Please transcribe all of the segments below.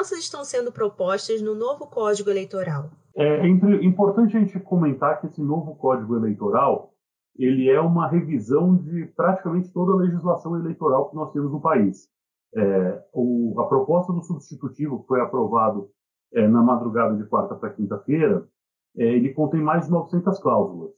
mudanças estão sendo propostas no novo Código Eleitoral? É, é importante a gente comentar que esse novo Código Eleitoral ele é uma revisão de praticamente toda a legislação eleitoral que nós temos no país. É, o, a proposta do substitutivo que foi aprovado é, na madrugada de quarta para quinta-feira, é, ele contém mais de 900 cláusulas.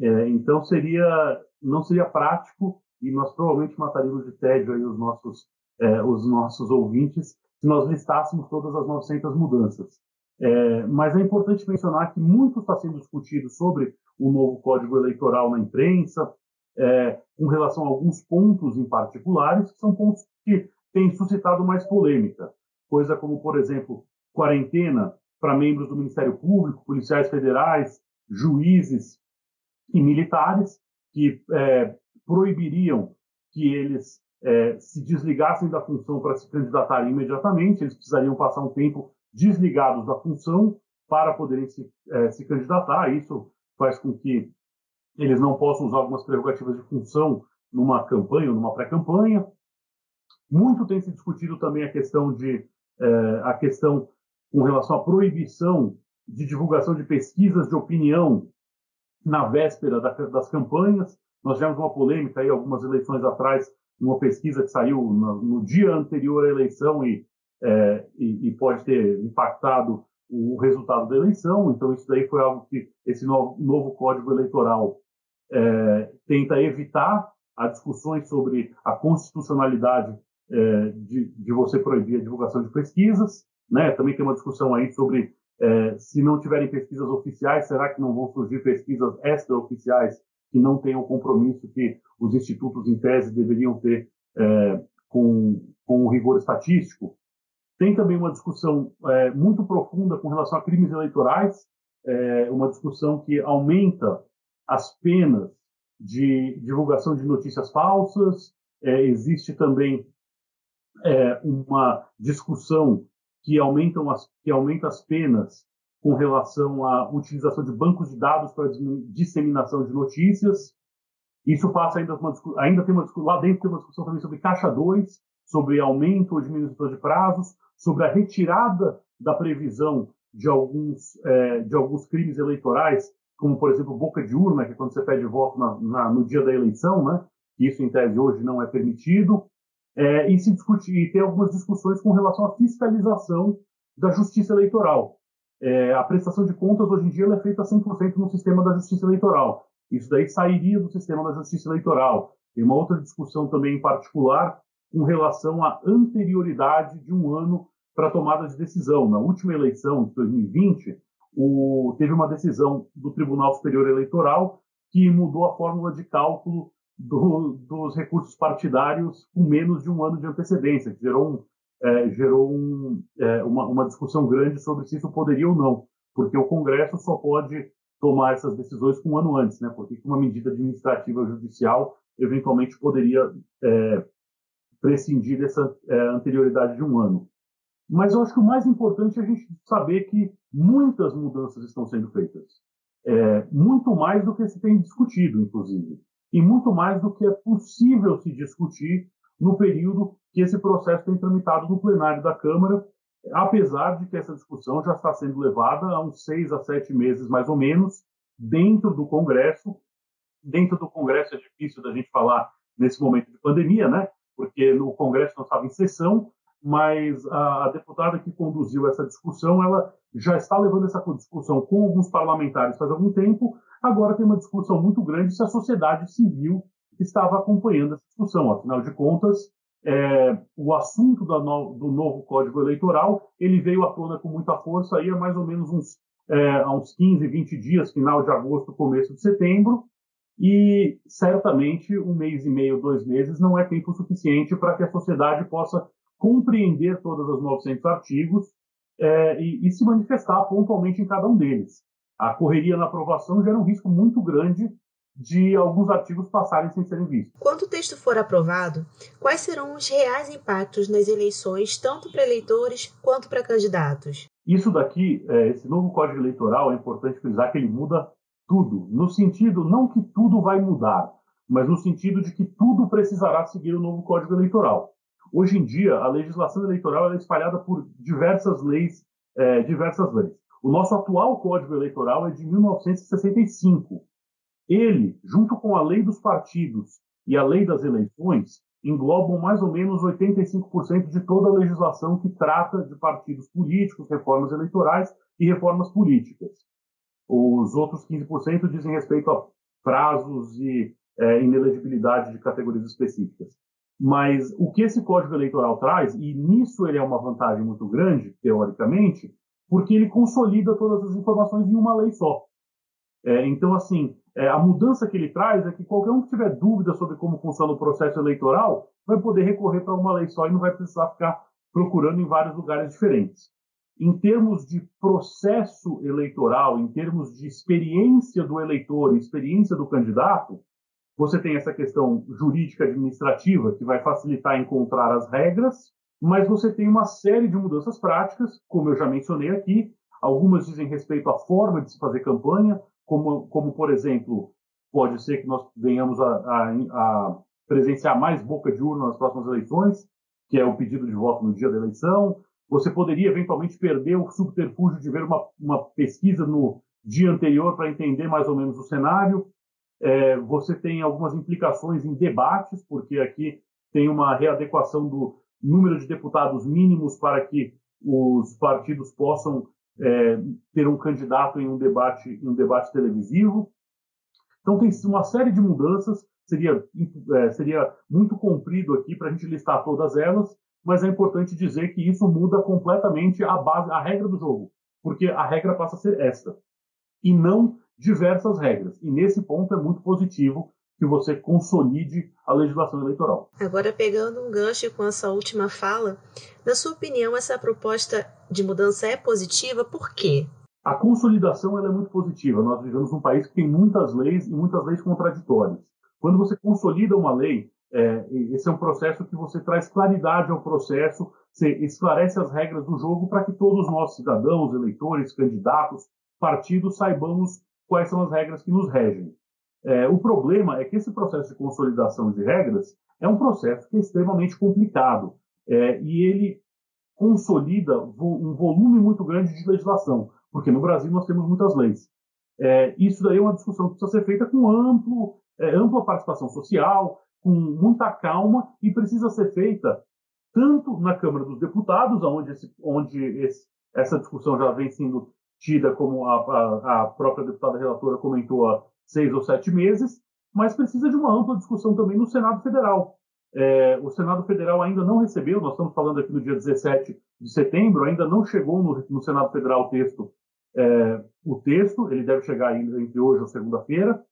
É, então seria não seria prático e nós provavelmente mataríamos de tédio aí os nossos é, os nossos ouvintes se nós listássemos todas as 900 mudanças. É, mas é importante mencionar que muito está sendo discutido sobre o novo Código Eleitoral na imprensa, é, com relação a alguns pontos em particulares, que são pontos que têm suscitado mais polêmica. Coisa como, por exemplo, quarentena para membros do Ministério Público, policiais federais, juízes e militares, que é, proibiriam que eles é, se desligassem da função para se candidatarem imediatamente, eles precisariam passar um tempo desligados da função para poderem se, é, se candidatar. Isso faz com que eles não possam usar algumas prerrogativas de função numa campanha ou numa pré-campanha. Muito tem se discutido também a questão de é, a questão com relação à proibição de divulgação de pesquisas de opinião na véspera da, das campanhas. Nós tivemos uma polêmica aí algumas eleições atrás, uma pesquisa que saiu no, no dia anterior à eleição e, é, e, e, pode ter impactado o resultado da eleição. Então, isso daí foi algo que esse novo, novo Código Eleitoral é, tenta evitar as discussões sobre a constitucionalidade é, de, de, você proibir a divulgação de pesquisas. Né? Também tem uma discussão aí sobre é, se não tiverem pesquisas oficiais, será que não vão surgir pesquisas extraoficiais que não tenham o compromisso que os institutos, em tese, deveriam ter é, com, com o rigor estatístico? Tem também uma discussão é, muito profunda com relação a crimes eleitorais, é, uma discussão que aumenta as penas de divulgação de notícias falsas. É, existe também é, uma discussão que, aumentam as, que aumenta as penas com relação à utilização de bancos de dados para disseminação de notícias. Isso passa ainda uma ainda tem uma lá dentro tem uma discussão também sobre caixa 2, sobre aumento ou diminuição de prazos, sobre a retirada da previsão de alguns, é, de alguns crimes eleitorais, como, por exemplo, boca de urna, que é quando você pede voto na, na, no dia da eleição, né? isso, em tese, hoje não é permitido. É, e se e tem algumas discussões com relação à fiscalização da justiça eleitoral. É, a prestação de contas, hoje em dia, é feita 100% no sistema da justiça eleitoral. Isso daí sairia do sistema da justiça eleitoral. Tem uma outra discussão também em particular com relação à anterioridade de um ano para tomada de decisão. Na última eleição de 2020, o, teve uma decisão do Tribunal Superior Eleitoral que mudou a fórmula de cálculo do, dos recursos partidários com menos de um ano de antecedência, que gerou, é, gerou um, é, uma, uma, discussão grande sobre se isso poderia ou não, porque o Congresso só pode tomar essas decisões um ano antes, né? porque uma medida administrativa judicial eventualmente poderia é, prescindir dessa é, anterioridade de um ano. Mas eu acho que o mais importante é a gente saber que muitas mudanças estão sendo feitas. É, muito mais do que se tem discutido, inclusive. E muito mais do que é possível se discutir no período que esse processo tem tramitado no plenário da Câmara, apesar de que essa discussão já está sendo levada há uns seis a sete meses, mais ou menos, dentro do Congresso. Dentro do Congresso é difícil da gente falar nesse momento de pandemia, né? Porque no Congresso não estava em sessão, mas a, deputada que conduziu essa discussão, ela já está levando essa discussão com alguns parlamentares faz algum tempo, agora tem uma discussão muito grande se a sociedade civil estava acompanhando essa discussão. Afinal de contas, é, o assunto no, do novo Código Eleitoral, ele veio à tona com muita força aí há mais ou menos uns, é, uns 15, 20 dias, final de agosto, começo de setembro, e certamente um mês e meio, dois meses não é tempo suficiente para que a sociedade possa compreender todos os 900 artigos é, e, e, se manifestar pontualmente em cada um deles. A correria na aprovação gera um risco muito grande de alguns artigos passarem sem serem vistos. Quando o texto for aprovado, quais serão os reais impactos nas eleições, tanto para eleitores quanto para candidatos? Isso daqui, é, esse novo Código Eleitoral, é importante frisar que ele muda tudo, no sentido não que tudo vai mudar, mas no sentido de que tudo precisará seguir o novo Código Eleitoral. Hoje em dia, a legislação eleitoral é espalhada por diversas leis, é, diversas leis. O nosso atual Código Eleitoral é de 1965. Ele, junto com a Lei dos Partidos e a Lei das Eleições, englobam mais ou menos 85% de toda a legislação que trata de partidos políticos, reformas eleitorais e reformas políticas. Os outros 15% dizem respeito a prazos e é, inelegibilidade de categorias específicas. Mas o que esse Código Eleitoral traz, e nisso ele é uma vantagem muito grande, teoricamente, porque ele consolida todas as informações em uma lei só. É, então, assim, é, a mudança que ele traz é que qualquer um que tiver dúvida sobre como funciona o processo eleitoral vai poder recorrer para uma lei só e não vai precisar ficar procurando em vários lugares diferentes. Em termos de processo eleitoral, em termos de experiência do eleitor, experiência do candidato, você tem essa questão jurídica administrativa que vai facilitar encontrar as regras, mas você tem uma série de mudanças práticas, como eu já mencionei aqui. Algumas dizem respeito à forma de se fazer campanha, como, como por exemplo, pode ser que nós venhamos a, a, a presenciar mais boca de urna nas próximas eleições, que é o pedido de voto no dia da eleição. Você poderia eventualmente perder o subterfúgio de ver uma, uma pesquisa no dia anterior para entender mais ou menos o cenário. É, você tem algumas implicações em debates, porque aqui tem uma readequação do número de deputados mínimos para que os partidos possam é, ter um candidato em um debate, em um debate televisivo. Então tem uma série de mudanças. Seria, é, seria muito comprido aqui para a gente listar todas elas, mas é importante dizer que isso muda completamente a base, a regra do jogo, porque a regra passa a ser esta e não diversas regras. E nesse ponto é muito positivo que você consolide a legislação eleitoral. Agora, pegando um gancho com essa última fala, na sua opinião, essa proposta de mudança é positiva? Por quê? A consolidação é muito positiva. Nós vivemos um país que tem muitas leis e muitas leis contraditórias. Quando você consolida uma lei, é, esse é um processo que você traz claridade ao processo, você esclarece as regras do jogo para que todos nós, cidadãos, eleitores, candidatos, partidos, saibamos quais são as regras que nos regem. É, o problema é que esse processo de consolidação de regras é um processo que é extremamente complicado é, e ele consolida vo um volume muito grande de legislação, porque no Brasil nós temos muitas leis. É, isso daí é uma discussão que precisa ser feita com amplo, é, ampla participação social, com muita calma e precisa ser feita tanto na Câmara dos Deputados, onde, esse, onde esse, essa discussão já vem sendo tida, como a, a, a própria deputada relatora comentou, há seis ou sete meses, mas precisa de uma ampla discussão também no Senado Federal. É, o Senado Federal ainda não recebeu, nós estamos falando aqui no dia 17 de setembro, ainda não chegou no, no Senado Federal o texto, é, o texto, ele deve chegar ainda entre hoje ou segunda-feira,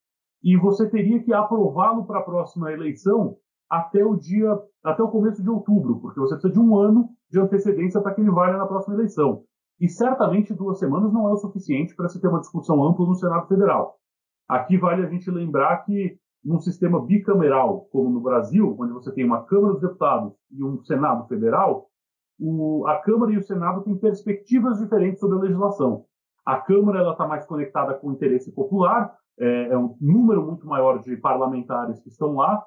e você teria que aprová-lo para a próxima eleição até o dia, até o começo de outubro, porque você precisa de um ano de antecedência para que ele valha na próxima eleição. E certamente duas semanas não é o suficiente para se ter uma discussão ampla no Senado Federal. Aqui vale a gente lembrar que num sistema bicameral, como no Brasil, onde você tem uma Câmara dos Deputados e um Senado Federal, o, a Câmara e o Senado têm perspectivas diferentes sobre a legislação. A Câmara está mais conectada com o interesse popular, é, é, um número muito maior de parlamentares que estão lá,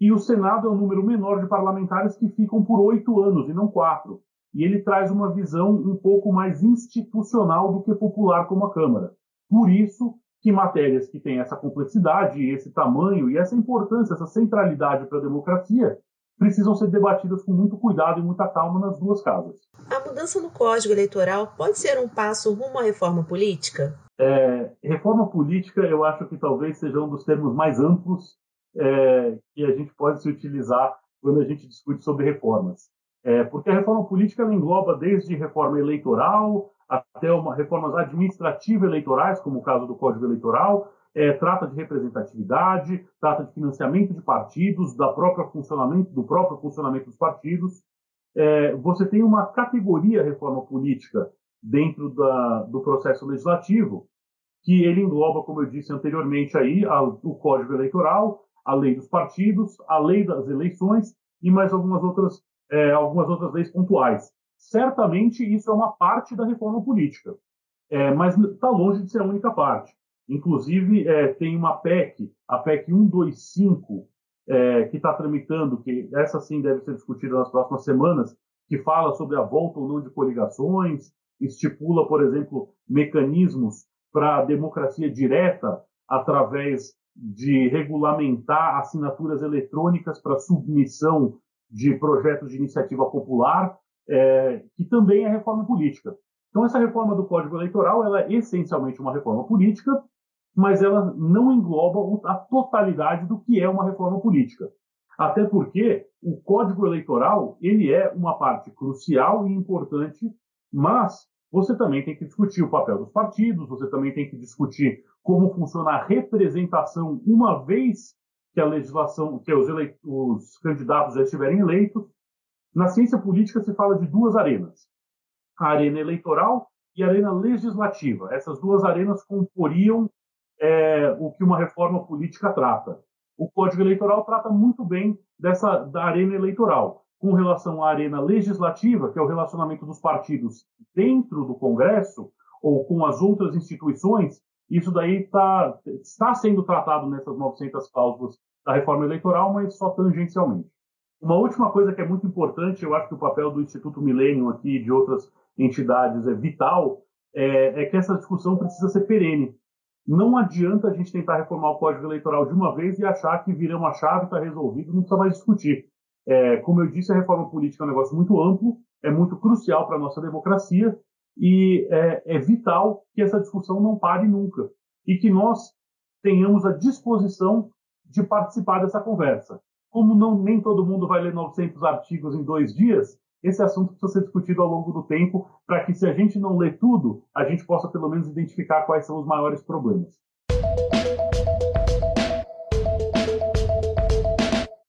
e o Senado é um número menor de parlamentares que ficam por oito anos e não quatro. E ele traz uma visão um pouco mais institucional do que popular como a Câmara. Por isso, que matérias que têm essa complexidade, esse tamanho e essa importância, essa centralidade para a democracia, precisam ser debatidas com muito cuidado e muita calma nas duas casas. A mudança no Código Eleitoral pode ser um passo rumo à reforma política? É, reforma política, eu acho que talvez seja um dos termos mais amplos é, que a gente pode se utilizar quando a gente discute sobre reformas. É, porque a reforma política engloba desde reforma eleitoral até uma, reformas administrativas eleitorais, como o caso do Código Eleitoral, é, trata de representatividade, trata de financiamento de partidos, da própria funcionamento, do próprio funcionamento dos partidos. É, você tem uma categoria reforma política dentro da, do processo legislativo, que ele engloba, como eu disse anteriormente, aí, a, o Código Eleitoral, a lei dos partidos, a lei das eleições e mais algumas outras, é, algumas outras leis pontuais. Certamente isso é uma parte da reforma política, é, mas está longe de ser a única parte. Inclusive, é, tem uma PEC, a PEC 125, é, que está tramitando, que essa sim deve ser discutida nas próximas semanas, que fala sobre a volta ou não de coligações, estipula, por exemplo, mecanismos para a democracia direta através de regulamentar assinaturas eletrônicas para submissão de projetos de iniciativa popular, é, que também é reforma política. Então, essa reforma do Código Eleitoral ela é essencialmente uma reforma política, mas ela não engloba a totalidade do que é uma reforma política. Até porque o Código Eleitoral ele é uma parte crucial e importante, mas você também tem que discutir o papel dos partidos, você também tem que discutir como funciona a representação uma vez que a legislação, que os, os candidatos já estiverem eleitos. Na ciência política se fala de duas arenas: a arena eleitoral e a arena legislativa. Essas duas arenas comporiam é, o que uma reforma política trata. O Código Eleitoral trata muito bem dessa da arena eleitoral com relação à arena legislativa, que é o relacionamento dos partidos dentro do Congresso ou com as outras instituições, isso daí tá, está sendo tratado nessas 900 cláusulas da reforma eleitoral, mas só tangencialmente. Uma última coisa que é muito importante, eu acho que o papel do Instituto Millennium aqui e de outras entidades é vital, é, é que essa discussão precisa ser perene. Não adianta a gente tentar reformar o Código Eleitoral de uma vez e achar que viramos a chave, está resolvido, não precisa mais discutir. É, como eu disse, a reforma política é um negócio muito amplo, é muito crucial para a nossa democracia e é, é, vital que essa discussão não pare nunca e que nós tenhamos a disposição de participar dessa conversa. Como não, nem todo mundo vai ler 900 artigos em dois dias, esse assunto precisa ser discutido ao longo do tempo para que, se a gente não lê tudo, a gente possa pelo menos identificar quais são os maiores problemas.